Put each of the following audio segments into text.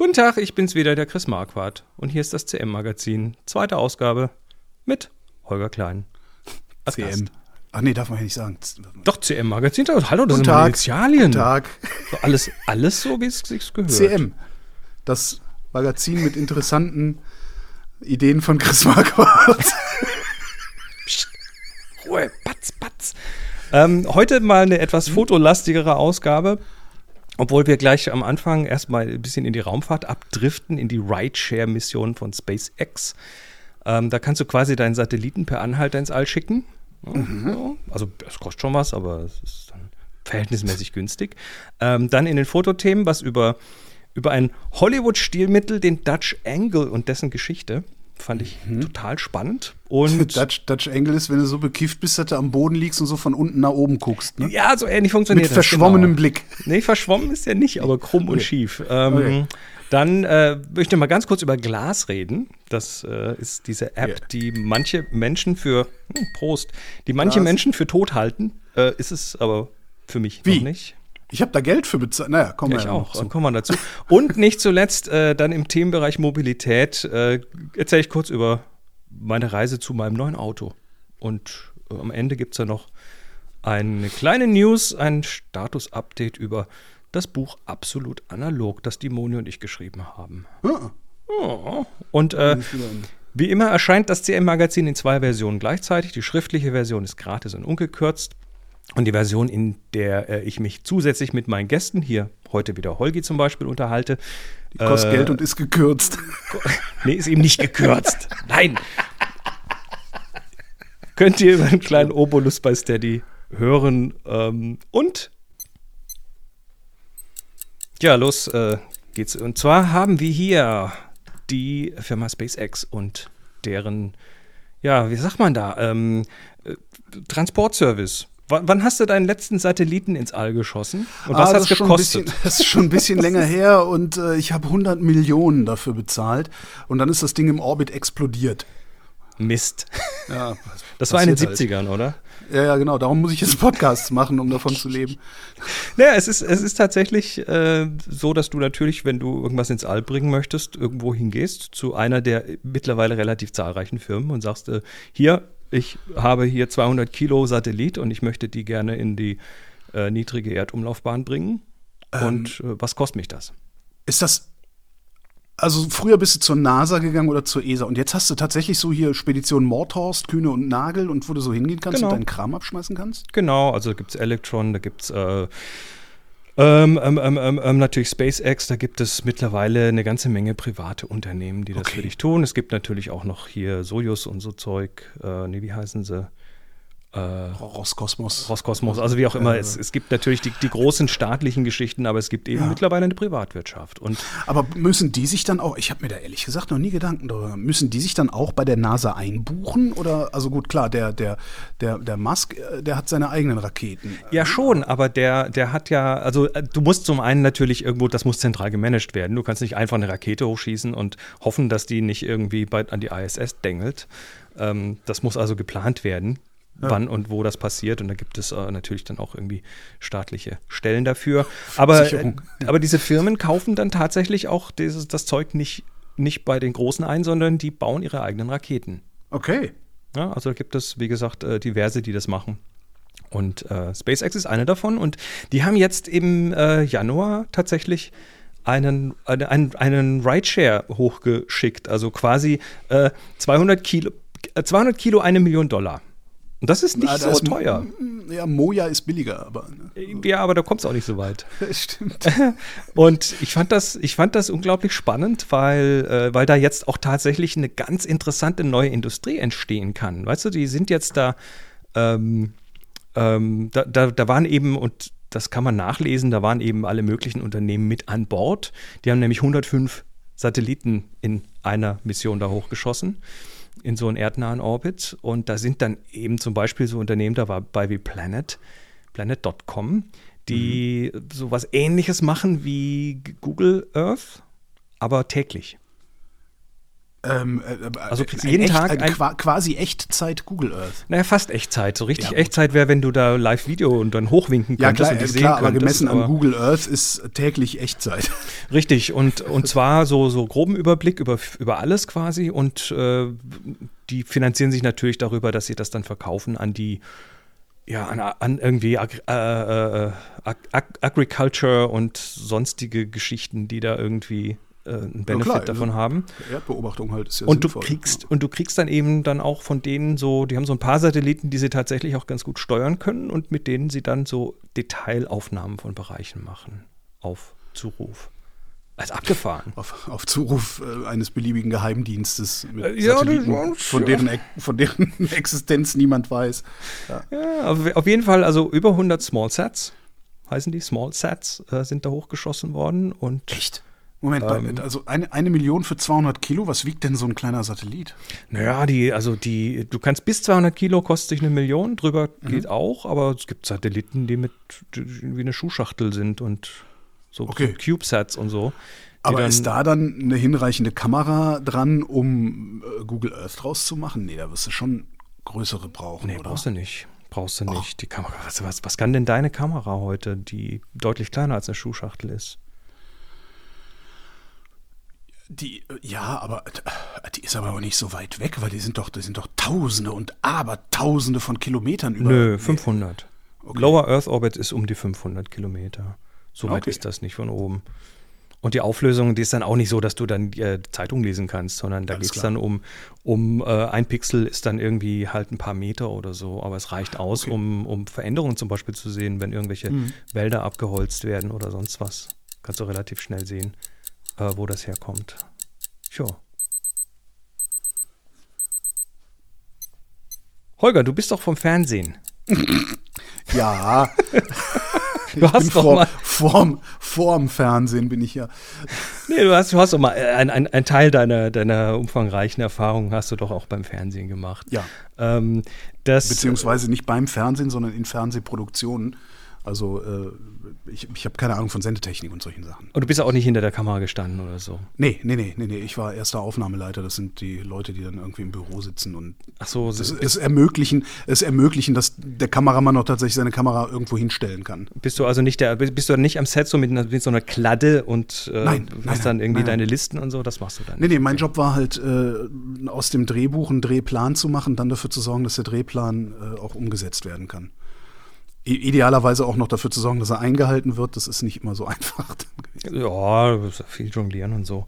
Guten Tag, ich bin's wieder, der Chris Marquardt. Und hier ist das CM-Magazin, zweite Ausgabe mit Holger Klein. Als CM. Gast. Ach nee, darf man ja nicht sagen. Doch, CM-Magazin, hallo, das Guten sind Tag. Initialien. Guten Tag. So alles, alles so, wie es sich gehört. CM. Das Magazin mit interessanten Ideen von Chris Marquardt. Ruhe, patz, patz. Ähm, heute mal eine etwas fotolastigere Ausgabe. Obwohl wir gleich am Anfang erstmal ein bisschen in die Raumfahrt abdriften, in die Rideshare-Mission von SpaceX. Ähm, da kannst du quasi deinen Satelliten per Anhalter ins All schicken. Mhm. Also es kostet schon was, aber es ist dann verhältnismäßig günstig. Ähm, dann in den Fotothemen was über, über ein Hollywood-Stilmittel, den Dutch Angle und dessen Geschichte. Fand ich mhm. total spannend. Und Dutch, Dutch Angle ist, wenn du so bekifft bist, dass du am Boden liegst und so von unten nach oben guckst. Ne? Ja, so ähnlich funktioniert Mit das. Mit verschwommenem genau. Blick. Nee, verschwommen ist ja nicht, aber krumm okay. und schief. Ähm, okay. Dann äh, möchte ich mal ganz kurz über Glas reden. Das äh, ist diese App, yeah. die manche Menschen für hm, Prost, die manche Glas. Menschen für tot halten. Äh, ist es aber für mich Wie? noch nicht. Ich habe da Geld für bezahlt. Naja, kommen wir ja, auch. Dann kommen wir dazu. Und nicht zuletzt äh, dann im Themenbereich Mobilität äh, erzähle ich kurz über meine Reise zu meinem neuen Auto. Und äh, am Ende gibt es ja noch eine kleine News, ein Status-Update über das Buch Absolut Analog, das die Moni und ich geschrieben haben. Ah. Oh. Und äh, wie immer erscheint das CM-Magazin in zwei Versionen gleichzeitig. Die schriftliche Version ist gratis und ungekürzt. Und die Version, in der äh, ich mich zusätzlich mit meinen Gästen, hier heute wieder Holgi zum Beispiel, unterhalte. Die kostet äh, Geld und ist gekürzt. nee, ist eben nicht gekürzt. Nein. Könnt ihr über einen kleinen Obolus bei Steady hören. Ähm, und ja, los äh, geht's. Und zwar haben wir hier die Firma SpaceX und deren, ja, wie sagt man da, ähm, äh, Transportservice. Wann hast du deinen letzten Satelliten ins All geschossen? Und was ah, hat es gekostet? Bisschen, das ist schon ein bisschen länger her und äh, ich habe 100 Millionen dafür bezahlt und dann ist das Ding im Orbit explodiert. Mist. Ja, das war in den 70ern, halt. oder? Ja, ja, genau. Darum muss ich jetzt Podcasts machen, um davon zu leben. Naja, es ist, es ist tatsächlich äh, so, dass du natürlich, wenn du irgendwas ins All bringen möchtest, irgendwo hingehst zu einer der mittlerweile relativ zahlreichen Firmen und sagst, äh, hier, ich habe hier 200 Kilo Satellit und ich möchte die gerne in die äh, niedrige Erdumlaufbahn bringen. Ähm, und äh, was kostet mich das? Ist das also früher bist du zur NASA gegangen oder zur ESA und jetzt hast du tatsächlich so hier Spedition Mordhorst, Kühne und Nagel und wo du so hingehen kannst genau. und deinen Kram abschmeißen kannst? Genau, also da gibt es Electron, da gibt es äh, ähm, ähm, ähm, ähm, natürlich SpaceX, da gibt es mittlerweile eine ganze Menge private Unternehmen, die das okay. für dich tun. Es gibt natürlich auch noch hier Sojus und so Zeug, äh, nee, wie heißen sie? Äh, Roskosmos. Roskosmos, also wie auch immer. Es, es gibt natürlich die, die, großen staatlichen Geschichten, aber es gibt eben ja. mittlerweile eine Privatwirtschaft. Und aber müssen die sich dann auch, ich habe mir da ehrlich gesagt noch nie Gedanken darüber, müssen die sich dann auch bei der NASA einbuchen? Oder, also gut, klar, der, der, der, der Musk, äh, der hat seine eigenen Raketen. Ja, schon, aber der, der hat ja, also äh, du musst zum einen natürlich irgendwo, das muss zentral gemanagt werden. Du kannst nicht einfach eine Rakete hochschießen und hoffen, dass die nicht irgendwie bei, an die ISS dengelt. Ähm, das muss also geplant werden ja. wann und wo das passiert. Und da gibt es äh, natürlich dann auch irgendwie staatliche Stellen dafür. Aber, äh, aber diese Firmen kaufen dann tatsächlich auch dieses, das Zeug nicht, nicht bei den Großen ein, sondern die bauen ihre eigenen Raketen. Okay. Ja, also gibt es, wie gesagt, äh, diverse, die das machen. Und äh, SpaceX ist eine davon. Und die haben jetzt im äh, Januar tatsächlich einen, einen, einen Rideshare hochgeschickt. Also quasi äh, 200 Kilo, 200 Kilo, eine Million Dollar. Und das ist nicht ja, so ist, teuer. Ja, Moja ist billiger, aber. Ne? Ja, aber da kommst du auch nicht so weit. Stimmt. Und ich fand das, ich fand das unglaublich spannend, weil, äh, weil da jetzt auch tatsächlich eine ganz interessante neue Industrie entstehen kann. Weißt du, die sind jetzt da, ähm, ähm, da, da, da waren eben, und das kann man nachlesen, da waren eben alle möglichen Unternehmen mit an Bord. Die haben nämlich 105 Satelliten in einer Mission da hochgeschossen in so einen erdnahen Orbit. Und da sind dann eben zum Beispiel so Unternehmen dabei wie Planet, Planet.com, die mhm. sowas ähnliches machen wie Google Earth, aber täglich. Ähm, äh, Also kriegst jeden echt, Tag ein, ein- qua- quasi Echtzeit Google Earth. Naja, fast Echtzeit. So richtig Ja. Echtzeit wäre, wenn du da Live-Video und dann hochwinken Ja, könntest klar, und die äh, sehen klar aber könntest, gemessen aber- an Google Earth ist täglich Echtzeit. Richtig, und, und zwar so, so groben Überblick über, über alles quasi und äh, die finanzieren sich natürlich darüber, dass sie das dann verkaufen an die, ja, an, an irgendwie Ag äh, äh, Ag Ag Agriculture und sonstige Geschichten, die da irgendwie äh, einen Benefit klar, davon also- haben. Erdbeobachtung halt ist ja Und du sinnvoll. kriegst, und du kriegst dann eben dann auch von denen so, die haben so ein paar Satelliten, die sie tatsächlich auch ganz gut steuern können und mit denen sie dann so Detailaufnahmen von Bereichen machen. Auf Zuruf. Als abgefahren. auf, auf Zuruf äh, eines beliebigen Geheimdienstes mit Äh, ja, Satelliten, von, deren, von deren Existenz niemand weiß. Ja, auf, auf jeden Fall, also über 100 Small Sats, heißen die, Small Sats, äh, sind da hochgeschossen worden und Echt? Moment, Ähm. also eine, eine Million für 200 Kilo, was wiegt denn so ein kleiner Satellit? naja, die, also die, du kannst bis 200 Kilo kostet sich eine Million, drüber geht auch, aber es gibt Satelliten, die mit wie eine Schuhschachtel sind und so, Okay. so CubeSats und so. Aber ist da dann eine hinreichende Kamera dran, um äh, Google Earth draus zu machen? Nee, da wirst du schon größere brauchen, Nee, oder? brauchst du nicht. Brauchst du nicht. Die Kamera, was, was, was kann denn deine Kamera heute, die deutlich kleiner als eine Schuhschachtel ist? Die, ja, aber äh, die ist aber auch nicht so weit weg, weil die sind doch, die sind doch Tausende und Abertausende von Kilometern über. Nö, Nee. 500. Okay. Lower Earth Orbit ist um die 500 Kilometer. So weit Okay. ist das nicht von oben. Und die Auflösung, die ist dann auch nicht so, dass du dann äh, Zeitung lesen kannst, sondern da geht es dann um, um äh, ein Pixel ist dann irgendwie halt ein paar Meter oder so, aber es reicht aus, Okay. um, um Veränderungen zum Beispiel zu sehen, wenn irgendwelche Mhm. Wälder abgeholzt werden oder sonst was. Kannst du relativ schnell sehen, äh, wo das herkommt. Tja. Holger, du bist doch vom Fernsehen. Ja. Du hast bin doch vor, mal- vorm, vorm Fernsehen bin ich ja. Nee, du hast, du hast doch mal äh, ein, ein, ein Teil deiner, deiner umfangreichen Erfahrungen hast du doch auch beim Fernsehen gemacht. Ja. Ähm, das, Beziehungsweise nicht beim Fernsehen, sondern in Fernsehproduktionen. Also äh, ich, ich habe keine Ahnung von Sendetechnik und solchen Sachen. und du bist ja auch nicht hinter der Kamera gestanden oder so. Nee, nee, nee, nee, nee. Ich war erster Aufnahmeleiter. Das sind die Leute, die dann irgendwie im Büro sitzen und Ach so, es, so, es ermöglichen, es ermöglichen, dass der Kameramann auch tatsächlich seine Kamera irgendwo hinstellen kann. bist du also nicht der, bist du nicht am Set so mit, einer, mit so einer Kladde und äh, Nein, hast nein, dann irgendwie nein, deine Listen und so, das machst du dann Nee, nicht. nee, mein Job war halt, äh, aus dem Drehbuch einen Drehplan zu machen, dann dafür zu sorgen, dass der Drehplan äh, auch umgesetzt werden kann. Idealerweise auch noch dafür zu sorgen, dass er eingehalten wird. Das ist nicht immer so einfach. Ja, viel jonglieren und so.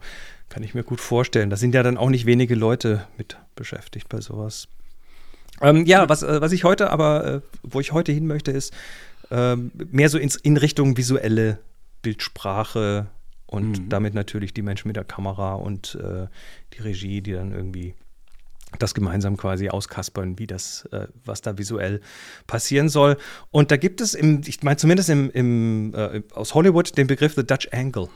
Kann ich mir gut vorstellen. Da sind ja dann auch nicht wenige Leute mit beschäftigt bei sowas. Ähm, ja, was, äh, was ich heute aber, äh, wo ich heute hin möchte, ist ähm, mehr so ins, in Richtung visuelle Bildsprache und damit natürlich die Menschen mit der Kamera und äh, die Regie, die dann irgendwie das gemeinsam quasi auskaspern, wie das, äh, was da visuell passieren soll. Und da gibt es im, ich meine zumindest im, im äh, aus Hollywood den Begriff The Dutch Angle.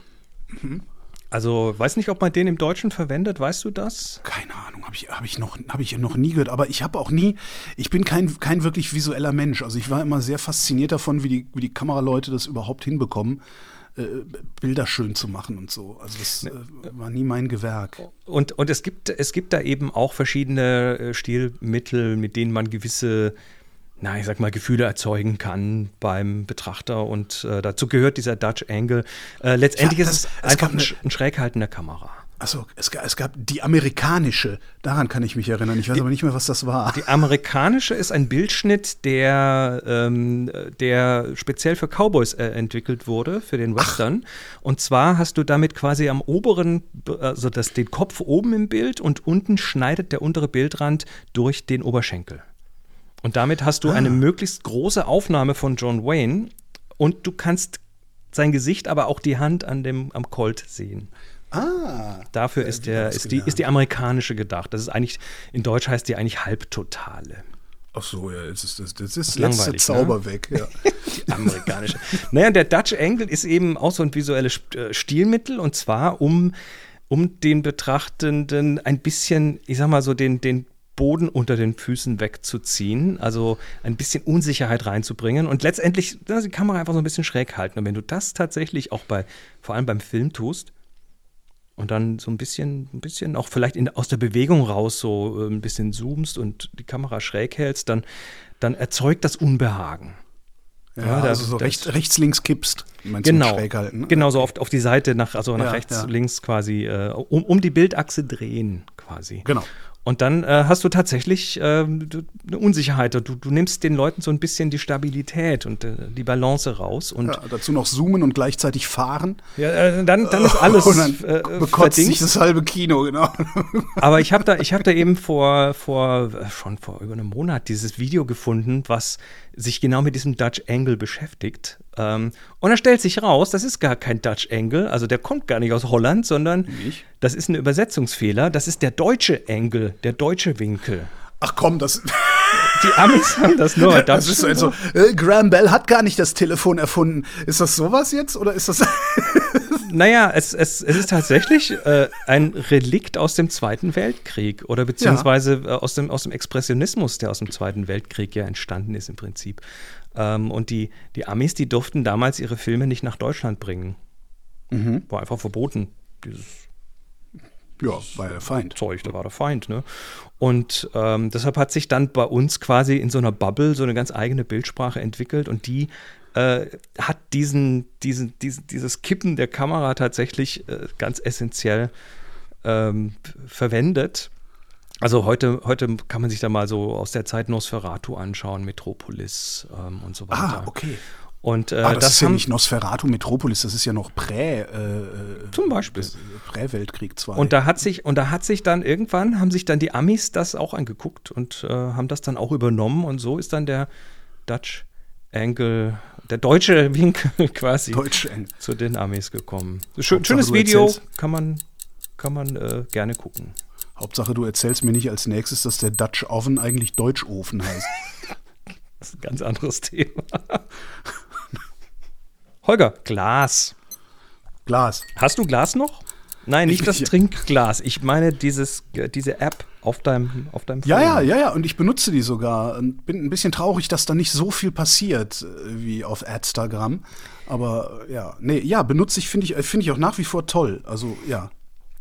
Also weiß nicht, ob man den im Deutschen verwendet, weißt du das? Keine Ahnung, habe ich, hab ich, noch, hab ich noch nie gehört. Aber ich habe auch nie, ich bin kein, kein wirklich visueller Mensch. Also ich war immer sehr fasziniert davon, wie die, wie die Kameraleute das überhaupt hinbekommen, äh, Bilder schön zu machen und so. Also das äh, war nie mein Gewerk. Und, und es, gibt, es gibt da eben auch verschiedene äh, Stilmittel, mit denen man gewisse, na, ich sag mal, Gefühle erzeugen kann beim Betrachter. Und äh, dazu gehört dieser Dutch Angle. Äh, letztendlich Ja, ist das- es es einfach eine- ein Schräghalten der Kamera. Achso, es, es gab die amerikanische, daran kann ich mich erinnern. Ich weiß aber nicht mehr, was das war. Die amerikanische ist ein Bildschnitt, der, ähm, der speziell für Cowboys äh, entwickelt wurde, für den Western. Und zwar hast du damit quasi am oberen, also das, den Kopf oben im Bild und unten schneidet der untere Bildrand durch den Oberschenkel. Und damit hast du eine möglichst große Aufnahme von John Wayne und du kannst sein Gesicht, aber auch die Hand an dem, am Colt sehen. Ah, Dafür ist, der, was ist, die, ist die amerikanische gedacht. Das ist eigentlich, in Deutsch heißt die eigentlich Halbtotale. ach so, ja, jetzt ist das, das ist letzte langweilig, Zauber weg. Ja. Die amerikanische. naja, der Dutch Angle ist eben auch so ein visuelles äh, Stilmittel und zwar um, um den Betrachtenden ein bisschen, ich sag mal so, den, den Boden unter den Füßen wegzuziehen, also ein bisschen Unsicherheit reinzubringen und letztendlich die Kamera einfach so ein bisschen schräg halten. Und wenn du das tatsächlich auch bei, vor allem beim Film tust, und dann so ein bisschen, ein bisschen auch vielleicht in, aus der Bewegung raus so äh, ein bisschen zoomst und die Kamera schräg hältst, dann, dann erzeugt das Unbehagen. Ja, Ja, da- also so das- rechts, rechts, links kippst. Meinst Genau, schräg halten, ne? genau so auf, auf die Seite nach, also nach Ja, rechts, ja. links quasi, äh, um, um die Bildachse drehen quasi. Genau. Und dann äh, hast du tatsächlich du- eine Unsicherheit. Du, du nimmst den Leuten so ein bisschen die Stabilität und äh, die Balance raus. Und Ja, dazu noch zoomen und gleichzeitig fahren. ja, äh, dann, dann ist alles und dann äh, bekotzt sich das halbe Kino, genau. Aber ich habe da, ich hab da eben vor, vor, äh, schon vor über einem Monat dieses Video gefunden, was sich genau mit diesem Dutch Angle beschäftigt. Ähm, und da stellt sich raus, das ist gar kein Dutch Angle, also der kommt gar nicht aus Holland, sondern Nicht? Das ist ein Übersetzungsfehler. Das ist der deutsche Angle, der deutsche Winkel. Ach komm, das, Die Amis haben das nur. das ist so, also, äh, Graham Bell hat gar nicht das Telefon erfunden. Ist das sowas jetzt oder ist das Naja, es, es, es ist tatsächlich äh, ein Relikt aus dem Zweiten Weltkrieg oder beziehungsweise äh, aus, dem, aus dem Expressionismus, der aus dem Zweiten Weltkrieg ja entstanden ist im Prinzip. Ähm, und die, die Amis, die durften damals ihre Filme nicht nach Deutschland bringen. War einfach verboten, dieses ja, war der Feind. Zeug, da war der Feind. Ne? Und ähm, deshalb hat sich dann bei uns quasi in so einer Bubble so eine ganz eigene Bildsprache entwickelt und die äh, hat diesen, diesen, diesen, dieses Kippen der Kamera tatsächlich äh, ganz essentiell ähm, verwendet. Also heute, heute kann man sich da mal so aus der Zeit Nosferatu anschauen, Metropolis ähm, und so weiter. Ah, okay. Und äh, Ah, das, das, ist ja nicht Nosferatu Metropolis, das ist ja noch Prä, äh, Zum Beispiel. das- Prä-Weltkrieg 2. Und da hat sich, und da hat sich dann irgendwann, haben sich dann die Amis das auch angeguckt und äh, haben das dann auch übernommen und so ist dann der Dutch Angle, der deutsche Winkel quasi zu den Amis gekommen. Schön, schönes Video, erzählst. kann man, kann man äh, gerne gucken. Hauptsache, du erzählst mir nicht als nächstes, dass der Dutch Oven eigentlich Deutschofen heißt. Das ist ein ganz anderes Thema. Holger, Glas. Glas. Hast du Glas noch? Nein, nicht Ich- das ja. Trinkglas. Ich meine dieses, äh, diese App auf deinem, auf deinem Ja, Phone. ja, ja, ja, und ich benutze die sogar. Und bin ein bisschen traurig, dass da nicht so viel passiert äh, wie auf Adstagram. Aber äh, ja, nee, ja, benutze ich, finde ich, finde ich auch nach wie vor toll. Also ja.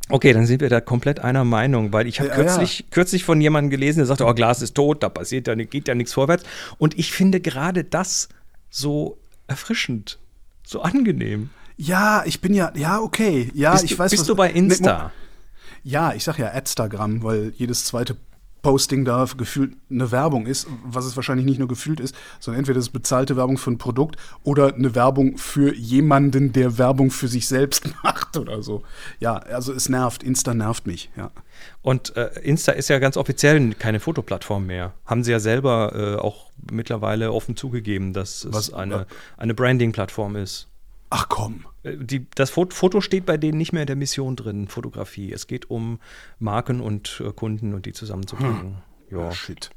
Okay, dann sind wir da komplett einer Meinung, weil ich habe Ja, kürzlich, kürzlich von jemandem gelesen, der sagte, oh, Glas ist tot, da passiert ja, geht ja nichts vorwärts. Und ich finde gerade das so erfrischend, so angenehm. Ja, ich bin ja, ja, okay. Ja, bist ich du, weiß bist was- du bei Insta? Mo- ja, ich sag ja Adstagram, weil jedes zweite Posting da gefühlt eine Werbung ist, was es wahrscheinlich nicht nur gefühlt ist, sondern entweder ist bezahlte Werbung für ein Produkt oder eine Werbung für jemanden, der Werbung für sich selbst macht oder so. Ja, also es nervt, Insta nervt mich, ja. Und äh, Insta ist ja ganz offiziell keine Fotoplattform mehr. Haben sie ja selber äh, auch mittlerweile offen zugegeben, dass es Was- eine, eine Branding-Plattform ist. Ach komm. Äh, Die, das Fo- Foto steht bei denen nicht mehr in der Mission drin, Fotografie. Es geht um Marken und äh, Kunden und die zusammenzubringen. Ja, Shit.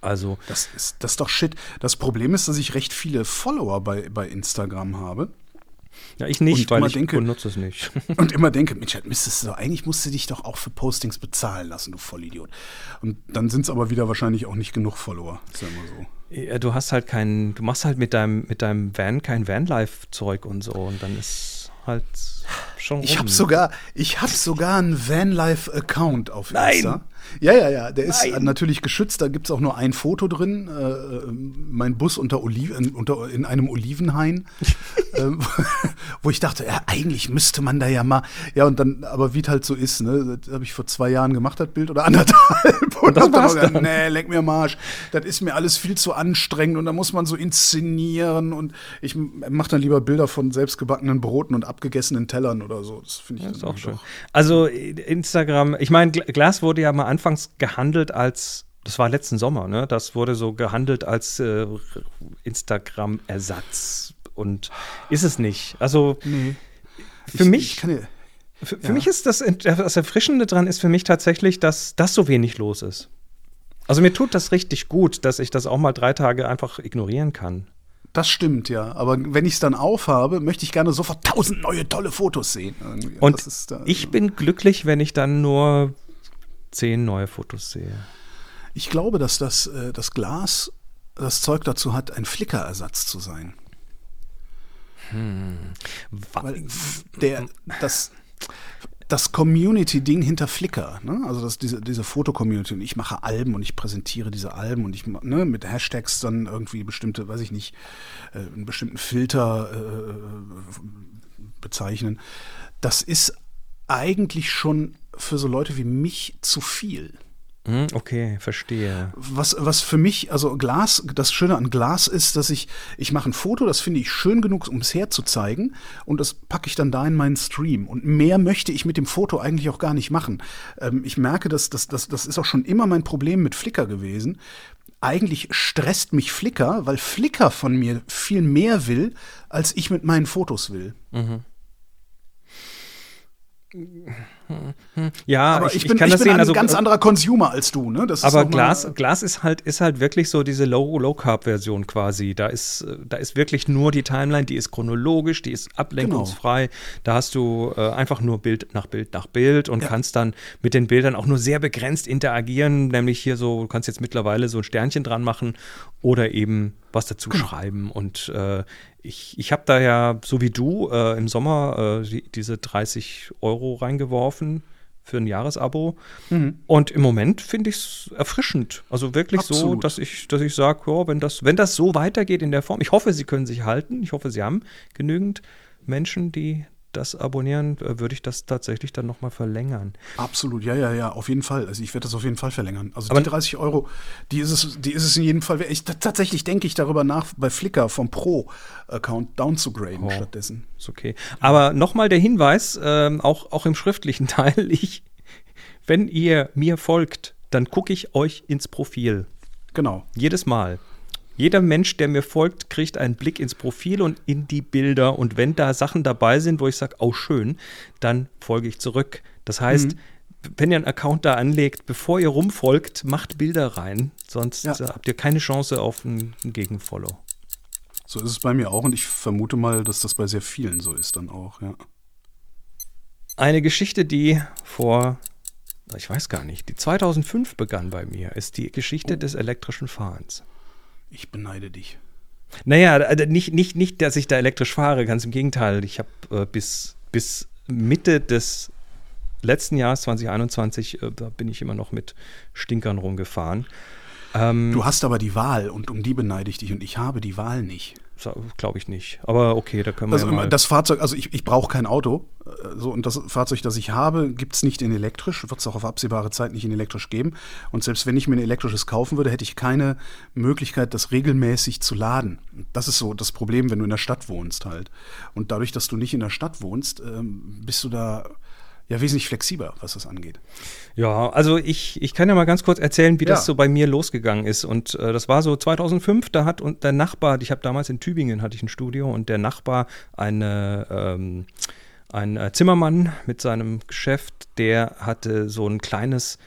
also Das ist, das ist doch shit. Das Problem ist, dass ich recht viele Follower bei, bei Instagram habe. Ja, ich nicht, Und weil ich denke- benutze es nicht. Und immer denke, Mensch, halt müsstest du eigentlich musst du dich doch auch für Postings bezahlen lassen, du Vollidiot. Und dann sind es aber wieder wahrscheinlich auch nicht genug Follower. Ist ja immer so. Ja, du hast halt kein, du machst halt mit deinem, mit deinem Van kein Vanlife-Zeug und so und dann ist halt schon. Ich rum. habe sogar, ich habe sogar einen Vanlife-Account auf Nein! Insta. Ja, ja, ja. Der ist Nein! natürlich geschützt. Da gibt es auch nur ein Foto drin. Äh, mein Bus unter Oliven, unter, in einem Olivenhain. ähm, wo ich dachte, ja, eigentlich müsste man da ja mal. Ja, und dann, aber wie es halt so ist, ne? Das habe ich vor zwei Jahren gemacht, das Bild, oder anderthalb. Und das hab dann war's auch gedacht, dann. nee, leck mir am Arsch. Das ist mir alles viel zu anstrengend und da muss man so inszenieren. Und ich mache dann lieber Bilder von selbstgebackenen Broten und abgegessenen Tellern oder so. Das finde ich Das ist dann auch schön. doch- Also Instagram, ich meine, Gl- Glas wurde ja mal anfangs gehandelt als, das war letzten Sommer, ne? Das wurde so gehandelt als äh, Instagram-Ersatz. Und ist es nicht. Also Nee. für ich, mich. Ich kann ja, Für, für Ja. mich ist das, das Erfrischende dran ist für mich tatsächlich, dass das so wenig los ist. Also mir tut das richtig gut, dass ich das auch mal drei Tage einfach ignorieren kann. das stimmt, ja. Aber wenn ich es dann aufhabe, möchte ich gerne sofort tausend neue tolle Fotos sehen. Irgendwie. Und ist da, ich bin glücklich, wenn ich dann nur zehn neue Fotos sehe. ich glaube, dass das, äh, das Glas das Zeug dazu hat, ein Flickerersatz zu sein. Wa- Weil der, das, das Community-Ding hinter Flickr, ne? also das, diese, diese Foto-Community und ich mache Alben und ich präsentiere diese Alben und ich ne, mit Hashtags dann irgendwie bestimmte, weiß ich nicht, äh, einen bestimmten Filter äh, bezeichnen. Das ist eigentlich schon für so Leute wie mich zu viel. Hm, okay, verstehe. Was, was für mich, also Glas, das Schöne an Glas ist, dass ich, ich mache ein Foto, das finde ich schön genug, um es herzuzeigen und das packe ich dann da in meinen Stream. Und mehr möchte ich mit dem Foto eigentlich auch gar nicht machen. Ähm, ich merke, dass das, das, das ist auch schon immer mein Problem mit Flickr gewesen. Eigentlich stresst mich Flickr, weil Flickr von mir viel mehr will, als ich mit meinen Fotos will. Mhm. Ja, aber ich, ich, bin, ich kann ich das bin sehen. ein also, ganz anderer Consumer als du, ne? aber Glas, Glas ist halt, ist halt wirklich so diese Low-Carb-Version quasi. Da ist, da ist wirklich nur die Timeline, die ist chronologisch, die ist ablenkungsfrei. Genau. Da hast du äh, einfach nur Bild nach Bild nach Bild und ja. kannst dann mit den Bildern auch nur sehr begrenzt interagieren. Nämlich hier so, du kannst jetzt mittlerweile so ein Sternchen dran machen oder eben was dazu genau. schreiben. Und äh, ich, ich habe da ja, so wie du, äh, im Sommer äh, die, diese 30 Euro reingeworfen für ein Jahresabo. Mhm. Und im Moment finde ich es erfrischend. Also wirklich Absolut. so, dass ich, dass ich sage, ja, wenn das, wenn das so weitergeht in der Form, ich hoffe, sie können sich halten. Ich hoffe, sie haben genügend Menschen, die das abonnieren, äh, würde ich das tatsächlich dann nochmal verlängern. Absolut, ja, ja, ja, auf jeden Fall. Also ich werde das auf jeden Fall verlängern. Also Aber die 30 Euro, die ist es, die ist es in jedem Fall. Ich, tatsächlich denke ich darüber nach, bei Flickr vom Pro-Account down zu graden oh, stattdessen. Ist okay. Aber nochmal der Hinweis, ähm, auch, auch im schriftlichen Teil, ich, wenn ihr mir folgt, dann gucke ich euch ins Profil. Genau. Jedes Mal. Jeder Mensch, der mir folgt, kriegt einen Blick ins Profil und in die Bilder. Und wenn da Sachen dabei sind, wo ich sage, oh schön, dann folge ich zurück. Das heißt, mhm. wenn ihr einen Account da anlegt, bevor ihr rumfolgt, macht Bilder rein. Sonst ja. habt ihr keine Chance auf einen Gegenfollow. So ist es bei mir auch und ich vermute mal, dass das bei sehr vielen so ist dann auch, ja. Eine Geschichte, die vor, ich weiß gar nicht, die 2005 begann bei mir, ist die Geschichte oh. des elektrischen Fahrens. Ich beneide dich. Naja, äh, nicht, nicht, nicht, dass ich da elektrisch fahre, ganz im Gegenteil. Ich habe äh, bis, bis Mitte des letzten Jahres 2021, äh, da bin ich immer noch mit Stinkern rumgefahren. Ähm, du hast aber die Wahl und um die beneide ich dich und ich habe die Wahl nicht. Glaube ich nicht. Aber okay, da können wir also, ja. Das Fahrzeug, also ich, ich brauche kein Auto. So, und das Fahrzeug, das ich habe, gibt es nicht in elektrisch, wird es auch auf absehbare Zeit nicht in elektrisch geben. Und selbst wenn ich mir ein elektrisches kaufen würde, hätte ich keine Möglichkeit, das regelmäßig zu laden. Das ist so das Problem, wenn du in der Stadt wohnst halt. Und dadurch, dass du nicht in der Stadt wohnst, ähm, bist du da ja wesentlich flexibler, was das angeht. Ja, also ich, ich kann ja mal ganz kurz erzählen, wie ja. das so bei mir losgegangen ist. Und äh, das war so 2005, da hat und der Nachbar, ich habe damals in Tübingen hatte ich ein Studio und der Nachbar, eine, ähm, ein äh, Zimmermann mit seinem Geschäft, der hatte so ein kleines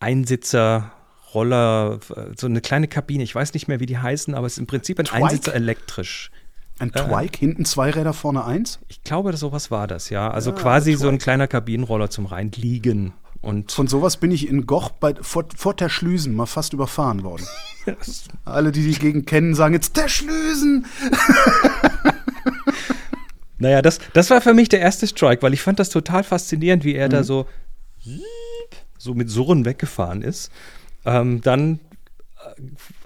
Einsitzer Roller, äh, so eine kleine Kabine. Ich weiß nicht mehr, wie die heißen, aber es ist im Prinzip ein Twike? Einsitzer elektrisch. Ein Twike, äh, hinten zwei Räder, vorne eins? Ich glaube, sowas war das, ja. Also ja, quasi so ein kleiner Kabinenroller zum Reinliegen. Und Von sowas bin ich in Goch bei, vor, vor Terschlüsen mal fast überfahren worden. Alle, die die Gegend kennen, sagen jetzt Terschlüsen. naja, das, das war für mich der erste Strike, weil ich fand das total faszinierend, wie er mhm. da so, so mit Surren weggefahren ist. Ähm, dann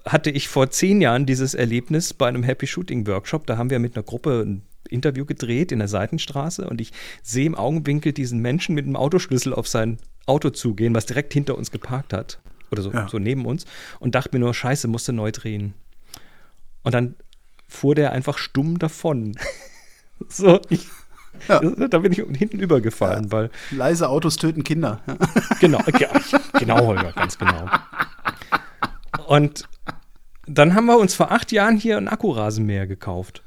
hatte ich vor zehn Jahren dieses Erlebnis bei einem Happy Shooting Workshop. Da haben wir mit einer Gruppe ein Interview gedreht in der Seitenstraße und ich sehe im Augenwinkel diesen Menschen mit einem Autoschlüssel auf sein Auto zugehen, was direkt hinter uns geparkt hat. Oder so, ja. so neben uns. Und dachte mir nur, scheiße, musste neu drehen. Und dann fuhr der einfach stumm davon. so, ich, ja. Da bin ich hinten übergefallen, ja. weil. Leise Autos töten Kinder. genau, genau, Holger, ganz genau. Und dann haben wir uns vor acht Jahren hier ein Akkurasenmäher gekauft.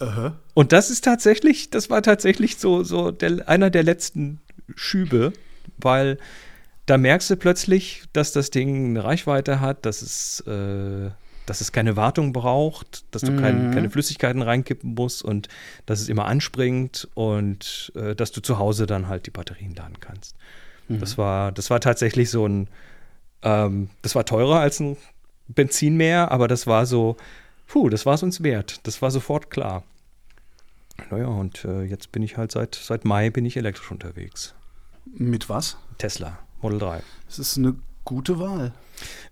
Uh Und das ist tatsächlich, das war tatsächlich so, so der, einer der letzten Schübe, weil da merkst du plötzlich, dass das Ding eine Reichweite hat, dass es, äh, dass es keine Wartung braucht, dass du mhm. kein, keine Flüssigkeiten reinkippen musst und dass es immer anspringt und äh, dass du zu Hause dann halt die Batterien laden kannst. Mhm. Das, war, das war tatsächlich so ein, ähm, das war teurer als ein Benzin mehr, aber das war so, puh, das war es uns wert. Das war sofort klar. Naja, und äh, jetzt bin ich halt seit, seit Mai bin ich elektrisch unterwegs. Mit was? Tesla, Model 3. Das ist eine gute Wahl.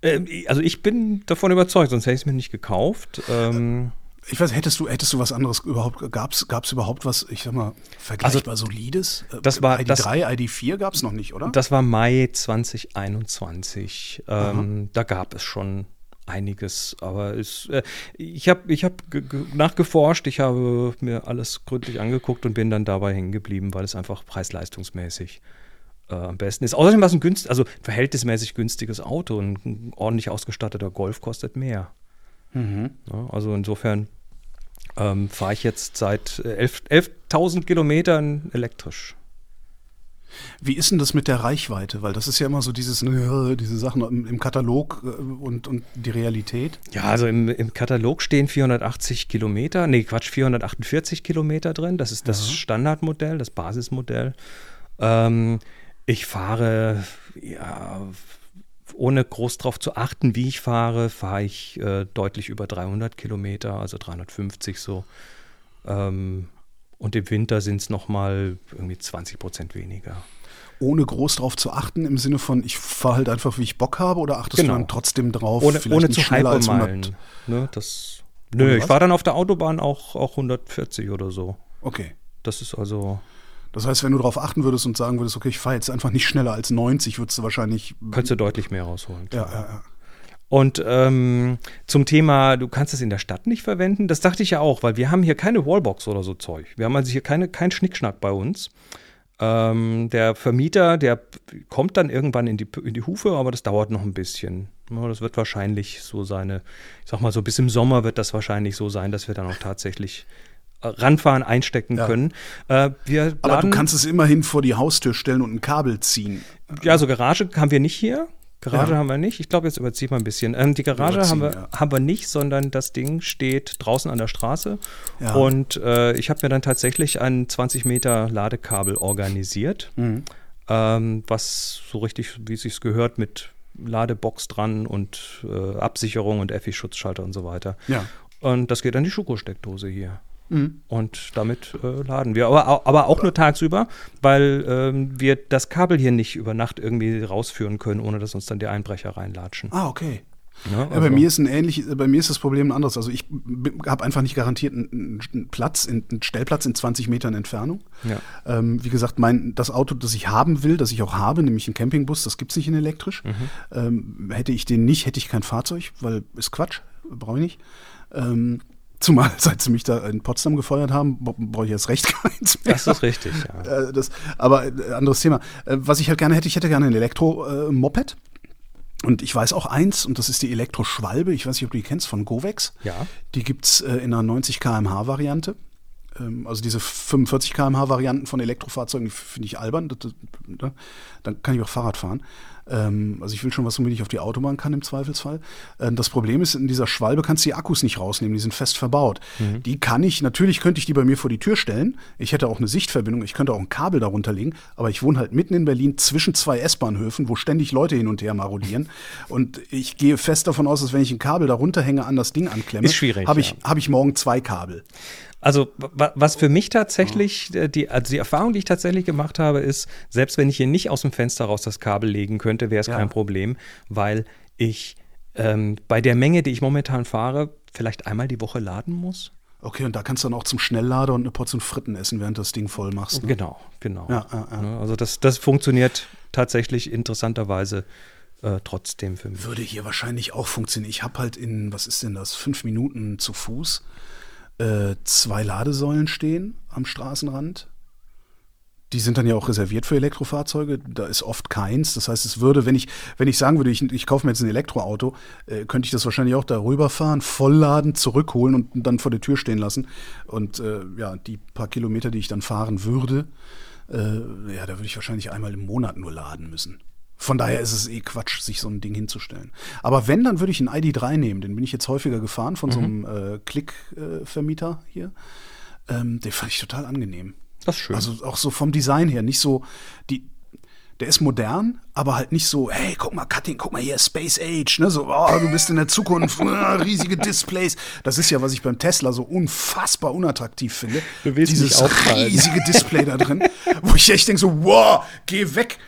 Ähm, also ich bin davon überzeugt, sonst hätte ich es mir nicht gekauft. Ähm, Ich weiß, hättest du, hättest du was anderes überhaupt, gab es überhaupt was, ich sag mal, vergleichbar Solides? Äh, Also das war- ID3, das- ID4 gab es noch nicht, oder? Das war Mai 2021. Ähm, da gab es schon einiges, aber es, äh, ich habe ich hab ge- ge- nachgeforscht, ich habe mir alles gründlich angeguckt und bin dann dabei hängen geblieben, weil es einfach preis-leistungsmäßig äh, am besten ist. Außerdem war es ein günst, also verhältnismäßig günstiges Auto. Ein, ein ordentlich ausgestatteter Golf kostet mehr. Mhm. Ja, also insofern ähm, fahre ich jetzt seit äh, 11 11.000 Kilometern elektrisch. Wie ist denn das mit der Reichweite? Weil das ist ja immer so dieses, äh, diese Sachen im, im Katalog äh, und, und die Realität. Ja, also im, im Katalog stehen 480 Kilometer, nee, Quatsch, 448 Kilometer drin. Das ist das Standardmodell, das Basismodell. Ähm, ich fahre, ja, ohne groß drauf zu achten, wie ich fahre, fahre ich äh, deutlich über 300 Kilometer, also 350 so. Ähm, und im Winter sind es nochmal irgendwie 20 Prozent weniger. Ohne groß drauf zu achten, im Sinne von, ich fahre halt einfach, wie ich Bock habe, oder achtest Genau. du dann trotzdem drauf? Ohne, ohne zu schneller als 100? Hypermeilen. Ne, das, nö, ich fahre dann auf der Autobahn auch, auch 140 oder so. Okay. Das ist also, Das heißt, wenn du darauf achten würdest und sagen würdest, okay, ich fahre jetzt einfach nicht schneller als 90, würdest du wahrscheinlich. könntest du deutlich mehr rausholen. Ja, ja, ja. Und ähm, zum Thema, du kannst es in der Stadt nicht verwenden, das dachte ich ja auch, weil wir haben hier keine Wallbox oder so Zeug. Wir haben also hier keine, kein Schnickschnack bei uns. Ähm, der Vermieter, der kommt dann irgendwann in die, in die Hufe, aber das dauert noch ein bisschen. Ja, das wird wahrscheinlich so seine, ich sag mal so, bis im Sommer wird das wahrscheinlich so sein, dass wir dann auch tatsächlich ranfahren, einstecken Ja. können. Äh, wir Aber laden, du kannst es immerhin vor die Haustür stellen und ein Kabel ziehen. Ja, also Garage haben wir nicht hier. Garage Ja. haben wir nicht. Ich glaube, jetzt überzieht man ein bisschen. Ähm, die Garage haben wir, Überziehen, haben wir nicht, sondern das Ding steht draußen an der Straße. Ja. Und äh, ich habe mir dann tatsächlich ein 20 Meter Ladekabel organisiert, Mhm. ähm, was so richtig, wie es sich gehört, mit Ladebox dran und äh, Absicherung und EFI-Schutzschalter und so weiter. Ja. Und das geht an die Schuko-Steckdose hier. Mhm. Und damit äh, laden wir. Aber, aber auch nur tagsüber, weil ähm, wir das Kabel hier nicht über Nacht irgendwie rausführen können, ohne dass uns dann die Einbrecher reinlatschen. Ah, okay. Ja, Ja, bei also- mir ist ein ähnlich, bei mir ist das Problem ein anderes. Also ich habe einfach nicht garantiert einen, einen Platz, in- einen Stellplatz in 20 Metern Entfernung. Ja. Ähm, wie gesagt, mein, das Auto, das ich haben will, das ich auch habe, nämlich ein Campingbus, das gibt es nicht in elektrisch. Mhm. Ähm, hätte ich den nicht, hätte ich kein Fahrzeug, weil ist Quatsch, brauche ich nicht. Ähm, zumal, seit sie mich da in Potsdam gefeuert haben, bra- brauche ich erst recht keins mehr. Das ist richtig, ja. Äh, das, aber äh, anderes Thema. Äh, was ich halt gerne hätte, ich hätte gerne ein Elektro-Moped. Und ich weiß auch eins, und das ist die Elektroschwalbe. Ich weiß nicht, ob du die kennst, von Govex. Ja. Die gibt es in einer 90 km/h Variante. Ähm, also diese 45 km/h Varianten von Elektrofahrzeugen, die finde ich albern. Ne? Dann kann ich auch Fahrrad fahren. Ähm, also ich will schon was, womit ich auf die Autobahn kann im Zweifelsfall. Ähm, das Problem ist, in dieser Schwalbe kannst du die Akkus nicht rausnehmen, die sind fest verbaut. Die kann ich, natürlich könnte ich die bei mir vor die Tür stellen. Ich hätte auch eine Sichtverbindung, ich könnte auch ein Kabel darunter legen, aber ich wohne halt mitten in Berlin zwischen zwei S-Bahnhöfen, wo ständig Leute hin und her marodieren. Und ich gehe fest davon aus, dass wenn ich ein Kabel darunter hänge, an das Ding anklemme, habe ich, ja. habe ich morgen zwei Kabel. Also wa- was für mich tatsächlich, äh, die, also die Erfahrung, die ich tatsächlich gemacht habe, ist, selbst wenn ich hier nicht aus dem Fenster raus das Kabel legen könnte, wäre es Ja. kein Problem, weil ich ähm, bei der Menge, die ich momentan fahre, vielleicht einmal die Woche laden muss. Okay, und da kannst du dann auch zum Schnelllader und eine Portion Fritten essen, während du das Ding voll machst. Ne? Genau, genau. Ja, ja, ja. Ne, Also das, das funktioniert tatsächlich interessanterweise äh, trotzdem für mich. Würde hier wahrscheinlich auch funktionieren. Ich habe halt in, was ist denn das, fünf Minuten zu Fuß äh, zwei Ladesäulen stehen am Straßenrand. Die sind dann ja auch reserviert für Elektrofahrzeuge. Da ist oft keins. Das heißt, es würde, wenn ich, wenn ich sagen würde, ich, ich kaufe mir jetzt ein Elektroauto, äh, könnte ich das wahrscheinlich auch darüber fahren, vollladen, zurückholen und dann vor der Tür stehen lassen. Und äh, ja, die paar Kilometer, die ich dann fahren würde, äh, ja, da würde ich wahrscheinlich einmal im Monat nur laden müssen. Von daher ist es eh Quatsch, sich so ein Ding hinzustellen. Aber wenn, dann würde ich einen ID3 nehmen. Den bin ich jetzt häufiger gefahren von so einem äh, Klick-Vermieter hier. Ähm, den fand ich total angenehm. Das ist schön. Also auch so vom Design her, nicht so die Der ist modern, aber halt nicht so, hey, guck mal, Cutting, guck mal hier, Space Age, ne? So, oh, du bist in der Zukunft, riesige Displays. Das ist ja, was ich beim Tesla so unfassbar unattraktiv finde. Du willst Dieses riesige Display da drin, wo ich echt denke so, wow, geh weg.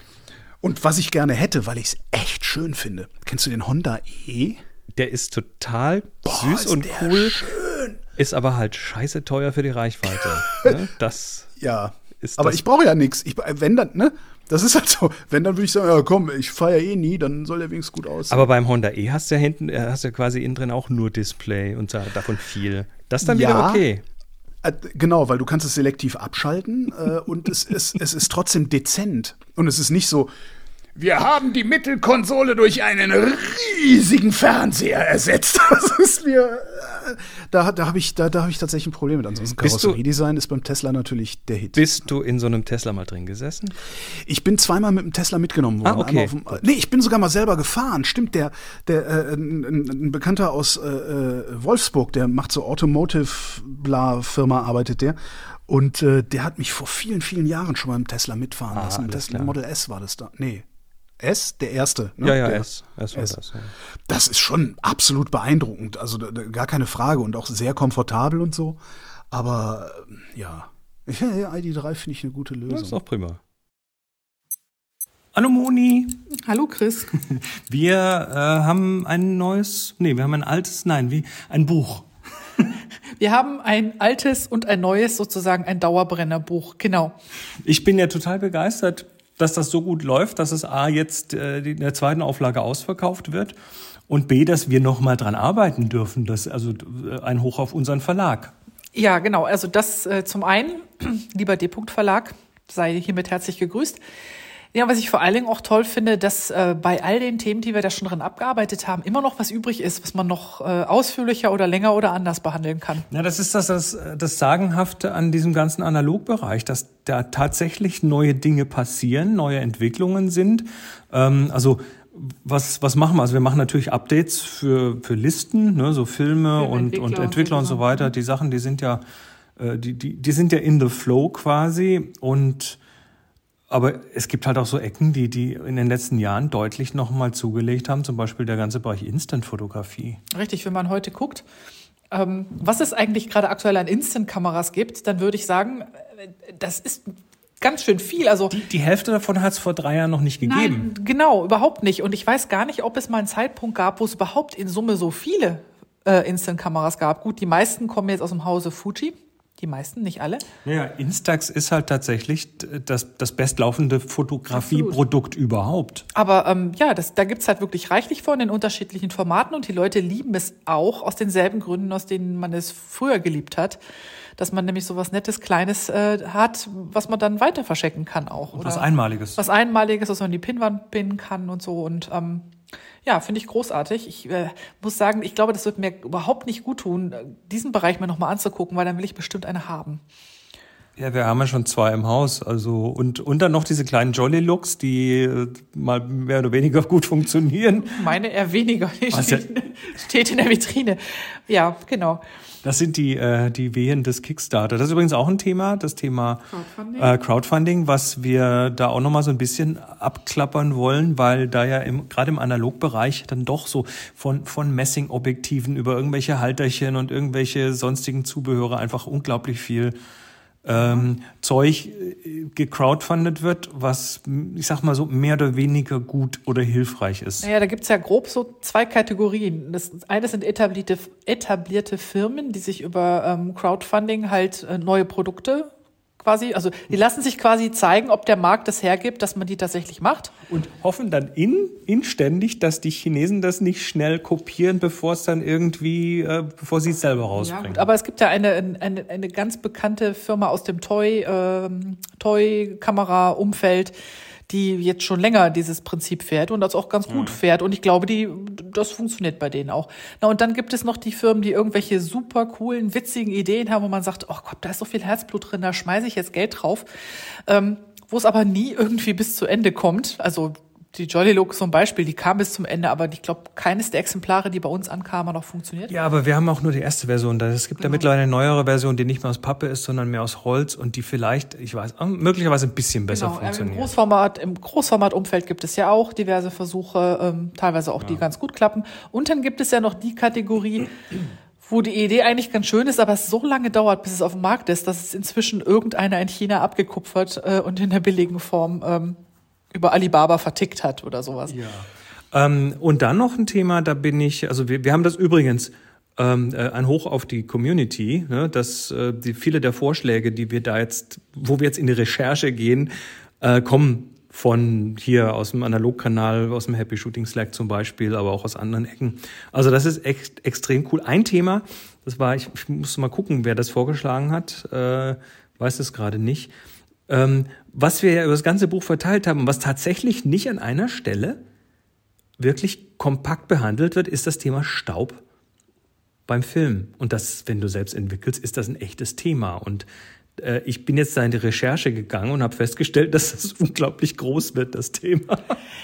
Und was ich gerne hätte, weil ich es echt schön finde. Kennst du den Honda E? Der ist total Boah, süß ist und cool, Schön. ist aber halt scheiße teuer für die Reichweite. ne? Das Ja. Ist aber das- ich brauche ja nichts. Ich, wenn dann, ne? Das ist halt so. Wenn, dann würde ich sagen, ja komm, ich fahre ja eh nie, dann soll der wenigstens gut aussehen. Aber beim Honda E hast du ja hinten, äh, hast du ja quasi innen drin auch nur Display und da- davon viel. Das ist dann wieder Ja. okay. Äh, Genau, weil du kannst es selektiv abschalten äh, und es, es, es ist trotzdem dezent. Und es ist nicht so, wir haben die Mittelkonsole durch einen riesigen Fernseher ersetzt. Das ist mir. Da da habe ich, da, da hab ich tatsächlich ein Problem mit. Ansonsten Karosseriedesign ist beim Tesla natürlich der Hit. Bist du in so einem Tesla mal drin gesessen? Ich bin zweimal mit dem Tesla mitgenommen worden. Ah, okay. Dem, nee, ich bin sogar mal selber gefahren. Stimmt, der, der äh, ein, ein, Bekannter aus äh, äh, Wolfsburg, der macht so Automotive-Bla-Firma, arbeitet der. Und äh, der hat mich vor vielen, vielen Jahren schon mal im Tesla mitfahren Ah, lassen. Tesla klar. Model S war das da. Nee. S, der erste. Ne? Ja, ja, der, S. S war S. das. Ja. Das ist schon absolut beeindruckend. Also da, da, gar keine Frage und auch sehr komfortabel und so. Aber äh, ja. Ja, ja, ID3 finde ich eine gute Lösung. Das ist auch prima. Hallo Moni, Hallo Chris. wir äh, haben ein neues, nee, wir haben ein altes, nein, wie ein Buch. Wir haben ein altes und ein neues, sozusagen ein Dauerbrennerbuch. Genau. Ich bin ja total begeistert, dass das so gut läuft, dass es A jetzt äh, in der zweiten Auflage ausverkauft wird und B, dass wir noch mal dran arbeiten dürfen. Das also äh, ein Hoch auf unseren Verlag. Ja, genau. Also das äh, zum einen, lieber D. Verlag, sei hiermit herzlich gegrüßt. Ja, was ich vor allen Dingen auch toll finde, dass äh, bei all den Themen, die wir da schon drin abgearbeitet haben, immer noch was übrig ist, was man noch äh, ausführlicher oder länger oder anders behandeln kann. Ja, das ist das, das, das Sagenhafte an diesem ganzen Analogbereich, dass da tatsächlich neue Dinge passieren, neue Entwicklungen sind. Ähm, also was, was machen wir? Also wir machen natürlich Updates für, für Listen, ne, so Filme und, Filmentwickler und Entwickler und so so. weiter. Die Sachen, die sind ja, äh, die, die, die sind ja in the flow quasi und aber es gibt halt auch so Ecken, die, die in den letzten Jahren deutlich nochmal zugelegt haben, zum Beispiel der ganze Bereich Instant-Fotografie. Richtig, wenn man heute guckt, ähm, was es eigentlich gerade aktuell an Instant-Kameras gibt, dann würde ich sagen, äh, das ist ganz schön viel. Also Die, die Hälfte davon hat es vor drei Jahren noch nicht gegeben. Nein, genau, überhaupt nicht. Und ich weiß gar nicht, ob es mal einen Zeitpunkt gab, wo es überhaupt in Summe so viele äh, Instant-Kameras gab. Gut, die meisten kommen jetzt aus dem Hause Fuji. Die meisten, nicht alle. Ja, Instax ist halt tatsächlich das, das bestlaufende Fotografieprodukt überhaupt. Aber ähm, ja, das, da gibt's halt wirklich reichlich von in unterschiedlichen Formaten und die Leute lieben es auch aus denselben Gründen, aus denen man es früher geliebt hat. Dass man nämlich so was Nettes, Kleines äh, hat, was man dann weiter verschenken kann auch. Und was oder? Einmaliges. was Einmaliges, was man in die Pinnwand pinnen kann und so. Und ähm, ja, finde ich großartig. Ich äh, muss sagen, ich glaube, das wird mir überhaupt nicht gut tun, diesen Bereich mir nochmal anzugucken, weil dann will ich bestimmt eine haben. Ja, wir haben ja schon zwei im Haus. Also und, und dann noch diese kleinen Jolly Looks, die äh, mal mehr oder weniger gut funktionieren. Meine eher weniger. Die ja- steht, steht in der Vitrine. Ja, genau. Das sind die, äh, die Wehen des Kickstarter. Das ist übrigens auch ein Thema, das Thema Crowdfunding. Äh, Crowdfunding, was wir da auch nochmal so ein bisschen abklappern wollen, weil da ja im, gerade im Analogbereich dann doch so von, von Messingobjektiven über irgendwelche Halterchen und irgendwelche sonstigen Zubehöre einfach unglaublich viel ähm, Zeug äh, gecrowdfundet wird, was, ich sag mal so, mehr oder weniger gut oder hilfreich ist. Naja, da gibt's ja grob so zwei Kategorien. Das eine sind etablierte, etablierte Firmen, die sich über ähm, Crowdfunding halt äh, neue Produkte quasi, also die lassen sich quasi zeigen, ob der Markt das hergibt, dass man die tatsächlich macht. Und hoffen dann in, inständig, dass die Chinesen das nicht schnell kopieren, bevor es dann irgendwie, äh, bevor sie es selber Ja, rausbringen. gut, aber es gibt ja eine, eine, eine ganz bekannte Firma aus dem Toy, ähm, Toy-Kamera-Umfeld, die jetzt schon länger dieses Prinzip fährt und das auch ganz gut fährt. Und ich glaube, die, das funktioniert bei denen auch. Na, und dann gibt es noch die Firmen, die irgendwelche super coolen, witzigen Ideen haben, wo man sagt, oh Gott, da ist so viel Herzblut drin, da schmeiße ich jetzt Geld drauf. Ähm, wo es aber nie irgendwie bis zu Ende kommt. Also die Jolly Look ein Beispiel, die kam bis zum Ende, aber ich glaube, keines der Exemplare, die bei uns ankamen, hat noch funktioniert. Ja, aber wir haben auch nur die erste Version. Es gibt genau. da mittlerweile eine neuere Version, die nicht mehr aus Pappe ist, sondern mehr aus Holz und die vielleicht, ich weiß, möglicherweise ein bisschen besser genau, funktioniert. Im Großformat, im Großformatumfeld gibt es ja auch diverse Versuche, ähm, teilweise auch ja. die ganz gut klappen. Und dann gibt es ja noch die Kategorie, wo die Idee eigentlich ganz schön ist, aber es so lange dauert, bis es auf dem Markt ist, dass es inzwischen irgendeiner in China abgekupfert äh, und in der billigen Form ähm, über Alibaba vertickt hat oder sowas. Ja. Ähm, und dann noch ein Thema, da bin ich, also wir, wir haben das übrigens ähm, äh, ein Hoch auf die Community, ne, dass äh, die viele der Vorschläge, die wir da jetzt, wo wir jetzt in die Recherche gehen, äh, kommen von hier aus dem Analogkanal, aus dem Happy Shooting Slack zum Beispiel, aber auch aus anderen Ecken. Also das ist echt extrem cool. Ein Thema, das war, ich, ich muss mal gucken, wer das vorgeschlagen hat, äh, weiß es gerade nicht. Ähm, was wir ja über das ganze Buch verteilt haben was tatsächlich nicht an einer Stelle wirklich kompakt behandelt wird, ist das Thema Staub beim Film. Und das, wenn du selbst entwickelst, ist das ein echtes Thema. Und äh, ich bin jetzt da in die Recherche gegangen und habe festgestellt, dass das unglaublich groß wird, das Thema.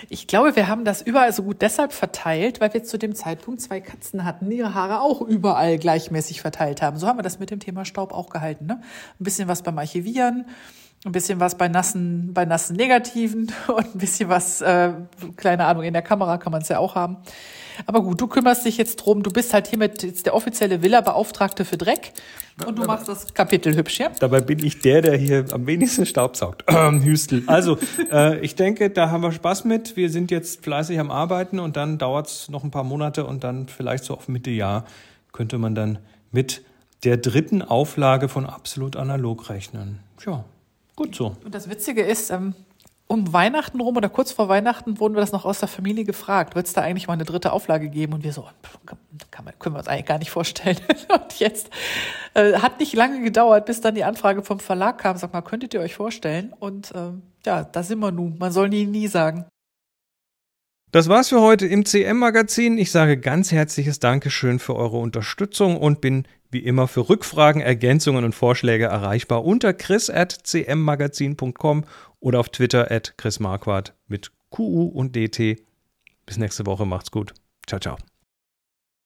Ich glaube, wir haben das überall so gut deshalb verteilt, weil wir zu dem Zeitpunkt zwei Katzen hatten, die ihre Haare auch überall gleichmäßig verteilt haben. So haben wir das mit dem Thema Staub auch gehalten. Ne? Ein bisschen was beim Archivieren, ein bisschen was bei nassen, bei nassen Negativen und ein bisschen was, äh, keine Ahnung, in der Kamera kann man es ja auch haben. Aber gut, du kümmerst dich jetzt drum. Du bist halt hiermit jetzt der offizielle Villa-Beauftragte für Dreck und du machst das Kapitel hübsch, ja? Dabei bin ich der, der hier am wenigsten staubsaugt. Hüstel. Also, äh, ich denke, da haben wir Spaß mit. Wir sind jetzt fleißig am Arbeiten und dann dauert es noch ein paar Monate und dann vielleicht so auf Mitte Jahr könnte man dann mit der dritten Auflage von Absolut Analog rechnen. Ja, gut so. Und das Witzige ist, ähm, um Weihnachten rum oder kurz vor Weihnachten wurden wir das noch aus der Familie gefragt, wird es da eigentlich mal eine dritte Auflage geben? Und wir so, kann man, können wir uns eigentlich gar nicht vorstellen. Und jetzt äh, hat nicht lange gedauert, bis dann die Anfrage vom Verlag kam, sag mal, könntet ihr euch vorstellen? Und äh, ja, da sind wir nun. Man soll nie, nie sagen. Das war's für heute im CM-Magazin. Ich sage ganz herzliches Dankeschön für eure Unterstützung und bin wie immer für Rückfragen, Ergänzungen und Vorschläge erreichbar unter chris.cmmagazin.com oder auf Twitter at chrismarquardt mit QU und DT. Bis nächste Woche, macht's gut. Ciao, ciao.